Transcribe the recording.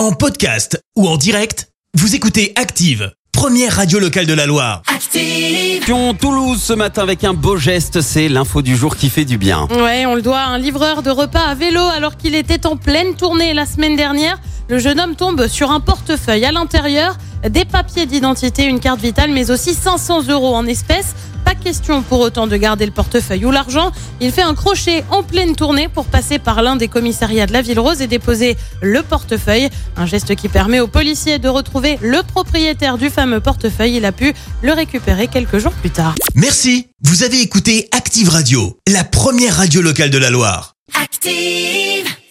En podcast ou en direct, vous écoutez Active, première radio locale de la Loire. Active. Lyon, Toulouse ce matin avec un beau geste, c'est l'info du jour qui fait du bien. Ouais, on le doit à un livreur de repas à vélo alors qu'il était en pleine tournée la semaine dernière. Le jeune homme tombe sur un portefeuille à l'intérieur, des papiers d'identité, une carte vitale, mais aussi 500 euros en espèces. Pas question pour autant de garder le portefeuille ou l'argent. Il fait un crochet en pleine tournée pour passer par l'un des commissariats de la Ville Rose et déposer le portefeuille. Un geste qui permet aux policiers de retrouver le propriétaire du fameux portefeuille. Il a pu le récupérer quelques jours plus tard. Merci, vous avez écouté Active Radio, la première radio locale de la Loire. Active.